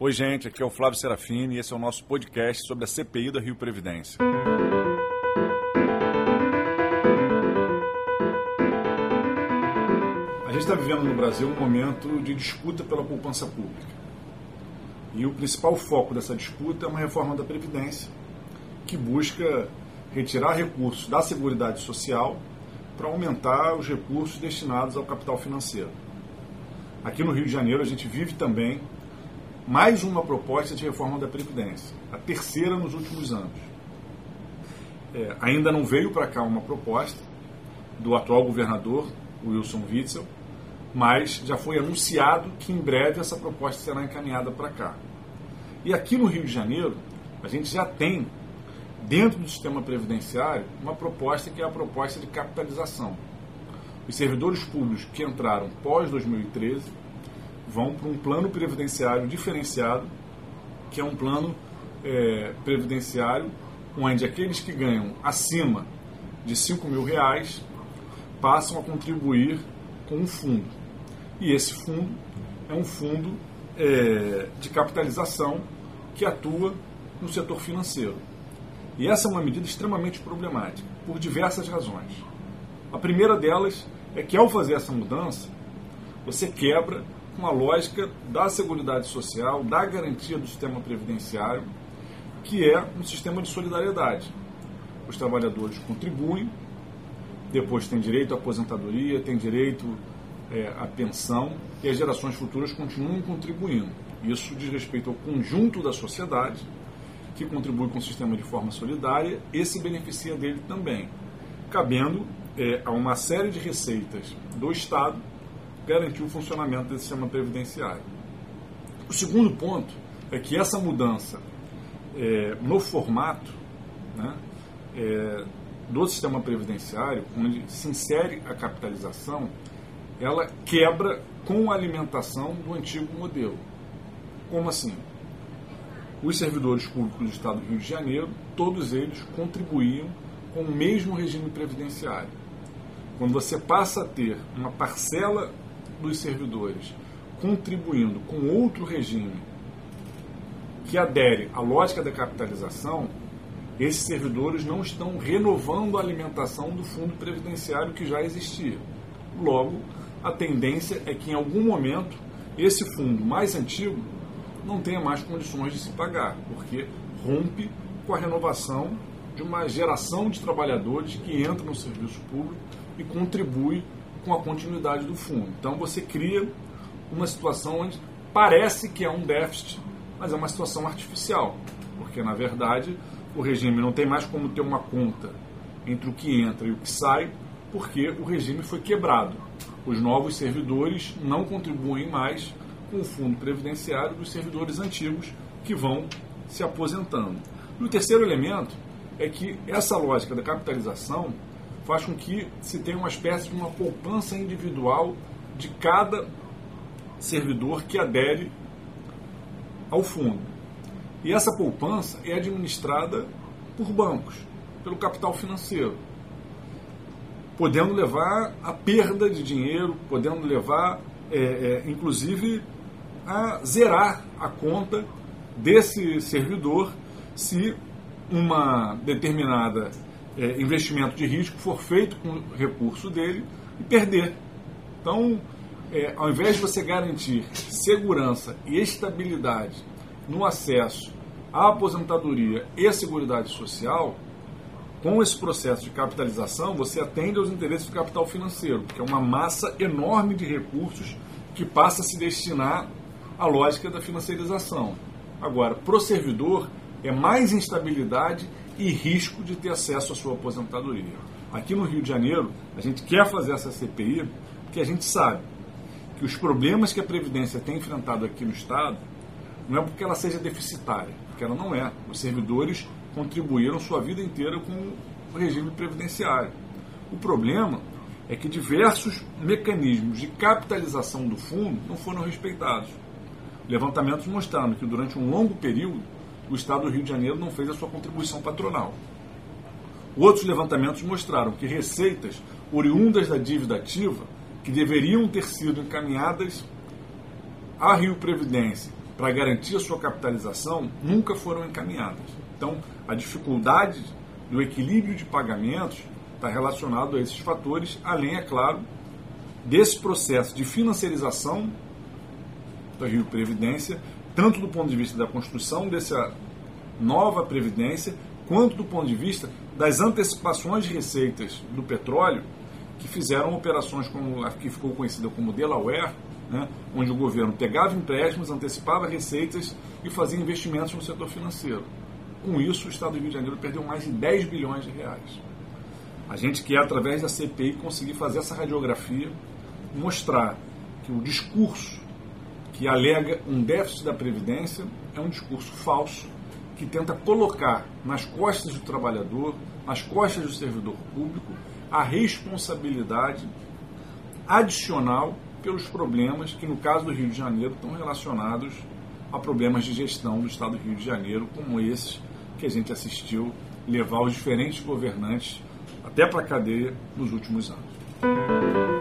Oi, gente, aqui é o Flávio Serafini e esse é o nosso podcast sobre a CPI da Rio Previdência. A gente está vivendo no Brasil um momento de disputa pela poupança pública. E o principal foco dessa disputa é uma reforma da Previdência, que busca retirar recursos da Seguridade Social para aumentar os recursos destinados ao capital financeiro. Aqui no Rio de Janeiro a gente vive também mais uma proposta de reforma da Previdência, a terceira nos últimos anos. É, ainda não veio para cá uma proposta do atual governador, Wilson Witzel, mas já foi anunciado que em breve essa proposta será encaminhada para cá. E aqui no Rio de Janeiro, a gente já tem, dentro do sistema previdenciário, uma proposta que é a proposta de capitalização. Os servidores públicos que entraram pós 2013 vão para um plano previdenciário diferenciado, que é um plano é, previdenciário onde aqueles que ganham acima de 5 mil reais passam a contribuir com um fundo. E esse fundo é um fundo é, de capitalização que atua no setor financeiro. E essa é uma medida extremamente problemática, por diversas razões. A primeira delas é que, ao fazer essa mudança, você quebra com a lógica da Seguridade Social, da garantia do sistema previdenciário, que é um sistema de solidariedade. Os trabalhadores contribuem, depois têm direito à aposentadoria, têm direito é, à pensão e as gerações futuras continuam contribuindo. Isso diz respeito ao conjunto da sociedade que contribui com o sistema de forma solidária e se beneficia dele também, cabendo é, a uma série de receitas do Estado garantir o funcionamento desse sistema previdenciário. O segundo ponto é que essa mudança é, no formato né, é, do sistema previdenciário, onde se insere a capitalização, ela quebra com a alimentação do antigo modelo. Como assim? Os servidores públicos do Estado do Rio de Janeiro, todos eles contribuíam com o mesmo regime previdenciário. Quando você passa a ter uma parcela dos servidores contribuindo com outro regime que adere à lógica da capitalização, esses servidores não estão renovando a alimentação do fundo previdenciário que já existia. Logo, a tendência é que em algum momento esse fundo mais antigo não tenha mais condições de se pagar, porque rompe com a renovação de uma geração de trabalhadores que entra no serviço público e contribui com a continuidade do fundo. Então você cria uma situação onde parece que é um déficit, mas é uma situação artificial, porque na verdade o regime não tem mais como ter uma conta entre o que entra e o que sai, porque o regime foi quebrado. Os novos servidores não contribuem mais com o fundo previdenciário dos servidores antigos que vão se aposentando. E o terceiro elemento é que essa lógica da capitalização faz com que se tenha uma espécie de uma poupança individual de cada servidor que adere ao fundo. E essa poupança é administrada por bancos, pelo capital financeiro, podendo levar a perda de dinheiro, podendo levar, é, é, inclusive, a zerar a conta desse servidor se uma determinada é, investimento de risco for feito com o recurso dele e perder. Então, é, ao invés de você garantir segurança e estabilidade no acesso à aposentadoria e à seguridade social, com esse processo de capitalização, você atende aos interesses do capital financeiro, que é uma massa enorme de recursos que passa a se destinar à lógica da financiarização. Agora, para o servidor, é mais instabilidade e risco de ter acesso à sua aposentadoria. Aqui no Rio de Janeiro, a gente quer fazer essa CPI porque a gente sabe que os problemas que a Previdência tem enfrentado aqui no Estado não é porque ela seja deficitária, porque ela não é. Os servidores contribuíram sua vida inteira com o regime previdenciário. O problema é que diversos mecanismos de capitalização do fundo não foram respeitados. Levantamentos mostrando que durante um longo período o Estado do Rio de Janeiro não fez a sua contribuição patronal. Outros levantamentos mostraram que receitas oriundas da dívida ativa, que deveriam ter sido encaminhadas à Rio Previdência para garantir a sua capitalização nunca foram encaminhadas. Então, a dificuldade do equilíbrio de pagamentos está relacionado a esses fatores, além, é claro, desse processo de financiarização da Rio Previdência, tanto do ponto de vista da construção dessa nova Previdência, quanto do ponto de vista das antecipações de receitas do petróleo, que fizeram operações como a que ficou conhecida como Delaware, né, onde o governo pegava empréstimos, antecipava receitas e fazia investimentos no setor financeiro. Com isso, o Estado do Rio de Janeiro perdeu mais de 10 bilhões de reais. A gente quer, através da CPI, conseguir fazer essa radiografia, mostrar que o discurso que alega um déficit da Previdência é um discurso falso, que tenta colocar nas costas do trabalhador, nas costas do servidor público, a responsabilidade adicional pelos problemas que, no caso do Rio de Janeiro, estão relacionados a problemas de gestão do Estado do Rio de Janeiro, como esses que a gente assistiu levar os diferentes governantes até para a cadeia nos últimos anos.